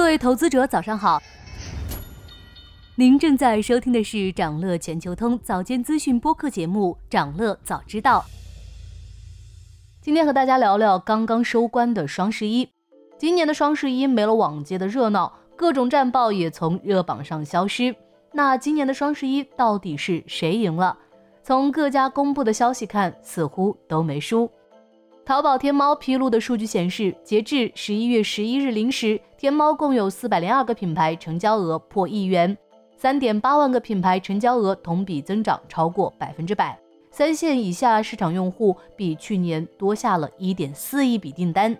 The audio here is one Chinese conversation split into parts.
各位投资者，早上好。您正在收听的是长乐全球通早间资讯播客节目《长乐早知道》。今天和大家聊聊刚刚收官的双十一。今年的双十一没了往届的热闹，各种战报也从热榜上消失。那今年的双十一到底是谁赢了？从各家公布的消息看，似乎都没输。淘宝天猫披露的数据显示，截至十一月十一日零时，天猫共有四百零二个品牌成交额破亿元，三点八万个品牌成交额同比增长超过百分之百。三线以下市场用户比去年多下了一点四亿笔订单。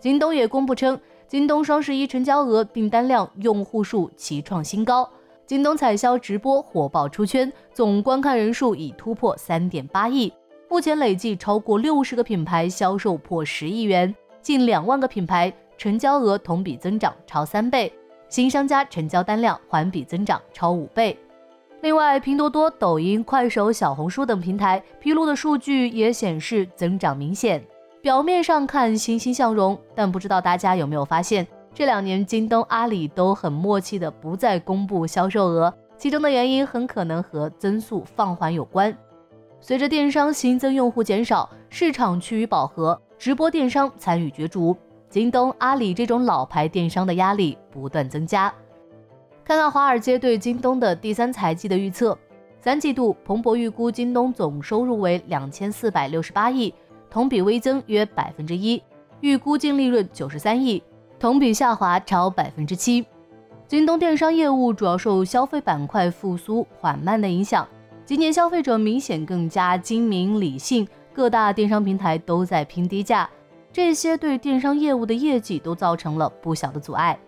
京东也公布称，京东双十一成交额、订单量、用户数齐创新高，京东彩销直播火爆出圈，总观看人数已突破三点八亿。目前累计超过六十个品牌销售破十亿元，近两万个品牌成交额同比增长超三倍，新商家成交单量环比增长超五倍。另外，拼多多、抖音、快手、小红书等平台披露的数据也显示增长明显。表面上看欣欣向荣，但不知道大家有没有发现，这两年京东、阿里都很默契的不再公布销售额，其中的原因很可能和增速放缓有关。随着电商新增用户减少，市场趋于饱和，直播电商参与角逐，京东、阿里这种老牌电商的压力不断增加。看看华尔街对京东的第三财季的预测，三季度彭博预估京东总收入为两千四百六十八亿，同比微增约百分之一，预估净利润九十三亿，同比下滑超百分之七。京东电商业务主要受消费板块复苏缓慢的影响。今年消费者明显更加精明理性，各大电商平台都在拼低价，这些对电商业务的业绩都造成了不小的阻碍。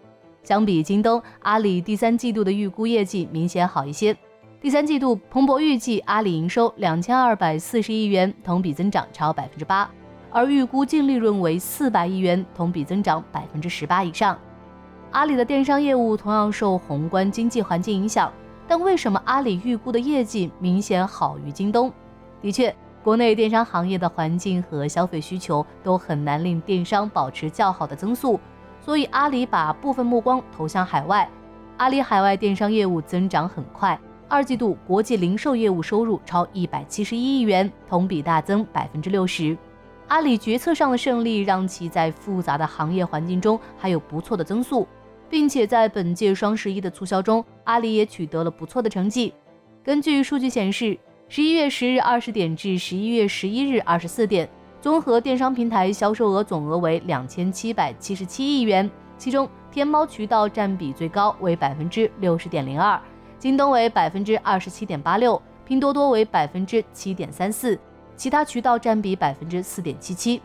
相比京东、阿里第三季度的预估业绩明显好一些。第三季度，彭博预计阿里营收两千二百四十亿元，同比增长超百分之八，而预估净利润为四百亿元，同比增长百分之十八以上。阿里的电商业务同样受宏观经济环境影响。但为什么阿里预估的业绩明显好于京东？的确，国内电商行业的环境和消费需求都很难令电商保持较好的增速，所以阿里把部分目光投向海外。阿里海外电商业务增长很快，二季度国际零售业务收入超一百七十一亿元，同比大增百分之六十。阿里决策上的胜利让其在复杂的行业环境中还有不错的增速。并且在本届双十一的促销中，阿里也取得了不错的成绩。根据数据显示，十一月十日二十点至十一月十一日二十四点，综合电商平台销售额总额为两千七百七十七亿元，其中天猫渠道占比最高，为百分之六十点零二，京东为百分之二十七点八六，拼多多为百分之七点三四，其他渠道占比百分之四点七七。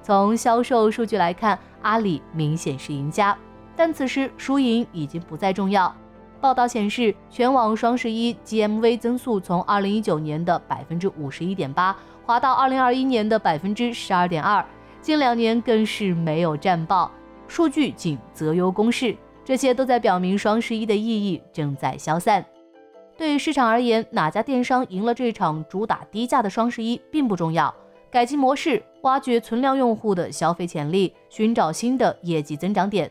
从销售数据来看，阿里明显是赢家。但此时输赢已经不再重要。报道显示，全网双十一 GMV 增速从二零一九年的百分之五十一点八滑到二零二一年的百分之十二点二，近两年更是没有战报，数据仅择优公示，这些都在表明双十一的意义正在消散。对于市场而言，哪家电商赢了这场主打低价的双十一并不重要，改进模式，挖掘存量用户的消费潜力，寻找新的业绩增长点。